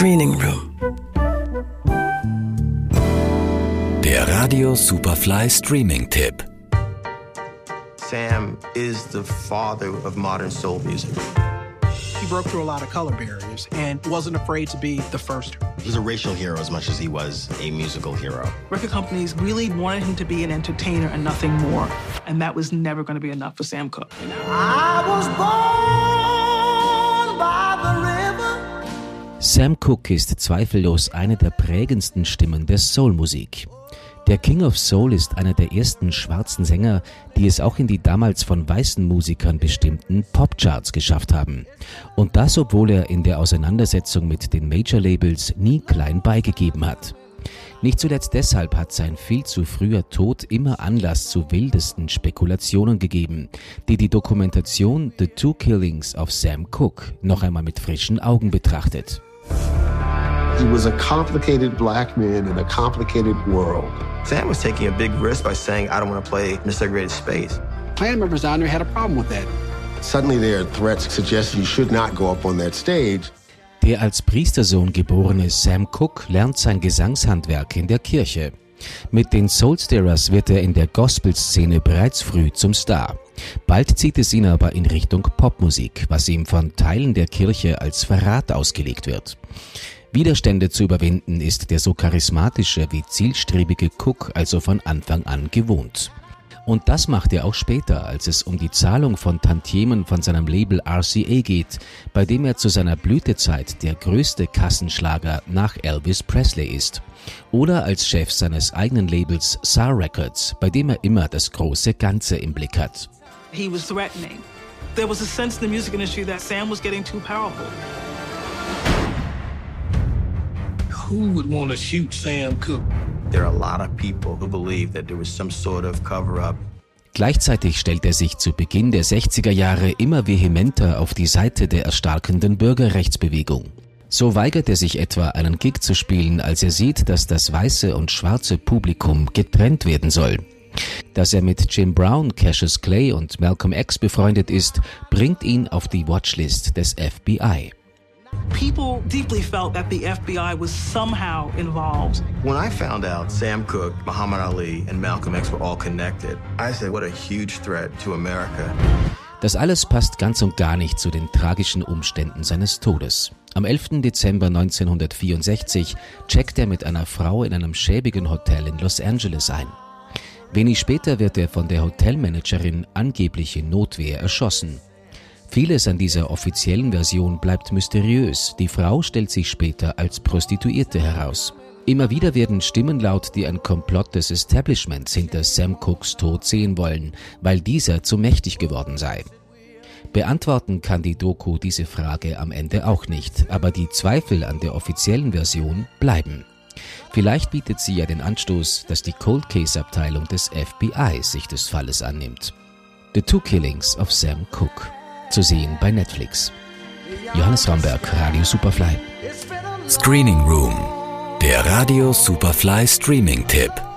Screening Room. Der Radio Superfly Streaming Tipp. Sam is the father of modern soul music. He broke through a lot of color barriers and wasn't afraid to be the first. He's a racial hero as much as he was a musical hero. Record companies really wanted him to be an entertainer and nothing more. And that was never going to be enough for Sam Cooke. I was born Sam Cooke ist zweifellos eine der prägendsten Stimmen der Soulmusik. Der King of Soul ist einer der ersten schwarzen Sänger, die es auch in die damals von weißen Musikern bestimmten Popcharts geschafft haben. Und das, obwohl er in der Auseinandersetzung mit den Major-Labels nie klein beigegeben hat. Nicht zuletzt deshalb hat sein viel zu früher Tod immer Anlass zu wildesten Spekulationen gegeben, die die Dokumentation The Two Killings of Sam Cooke noch einmal mit frischen Augen betrachtet. He was a complicated black man in a complicated world. Sam was taking a big risk by saying, I don't want to play in a segregated space. Klan members down there had a problem with that. Suddenly there are threats suggesting you should not go up on that stage. Der als Priestersohn geborene Sam Cooke lernt sein Gesangshandwerk in der Kirche. Mit den Soulstarers wird er in der Gospelszene bereits früh zum Star. Bald zieht es ihn aber in Richtung Popmusik, was ihm von Teilen der Kirche als Verrat ausgelegt wird. Widerstände zu überwinden ist der so charismatische wie zielstrebige Cook also von Anfang an gewohnt. Und das macht er auch später, als es um die Zahlung von Tantiemen von seinem Label RCA geht, bei dem er zu seiner Blütezeit der größte Kassenschlager nach Elvis Presley ist. Oder als Chef seines eigenen Labels SAR Records, bei dem er immer das große Ganze im Blick hat. He was threatening. There was a sense in the music industry that Sam was getting too powerful. Who would want to shoot Sam Cooke? There are a lot of people who believe that there was some sort of cover-up. Gleichzeitig stellt er sich zu Beginn der 60er Jahre immer vehementer auf die Seite der erstarkenden Bürgerrechtsbewegung. So weigert er sich etwa, einen Gig zu spielen, als er sieht, dass das weiße und schwarze Publikum getrennt werden soll. Dass er mit Jim Brown, Cassius Clay und Malcolm X befreundet ist, bringt ihn auf die Watchlist des FBI. People deeply felt that the FBI was somehow involved. When I found out Sam Cooke, Muhammad Ali, and Malcolm X were all connected, I said, what a huge threat to America. Das alles passt ganz und gar nicht zu den tragischen Umständen seines Todes. Am 11. Dezember 1964 checkt er mit einer Frau in einem schäbigen Hotel in Los Angeles ein. Wenig später wird er von der Hotelmanagerin angeblich in Notwehr erschossen. Vieles an dieser offiziellen Version bleibt mysteriös. Die Frau stellt sich später als Prostituierte heraus. Immer wieder werden Stimmen laut, die ein Komplott des Establishments hinter Sam Cooks Tod sehen wollen, weil dieser zu mächtig geworden sei. Beantworten kann die Doku diese Frage am Ende auch nicht, aber die Zweifel an der offiziellen Version bleiben. Vielleicht bietet sie ja den Anstoß, dass die Cold Case Abteilung des FBI sich des Falles annimmt. The Two Killings of Sam Cooke zu sehen bei Netflix. Johannes Ramberg, Radio Superfly. Screening Room, der Radio Superfly Streaming-Tipp.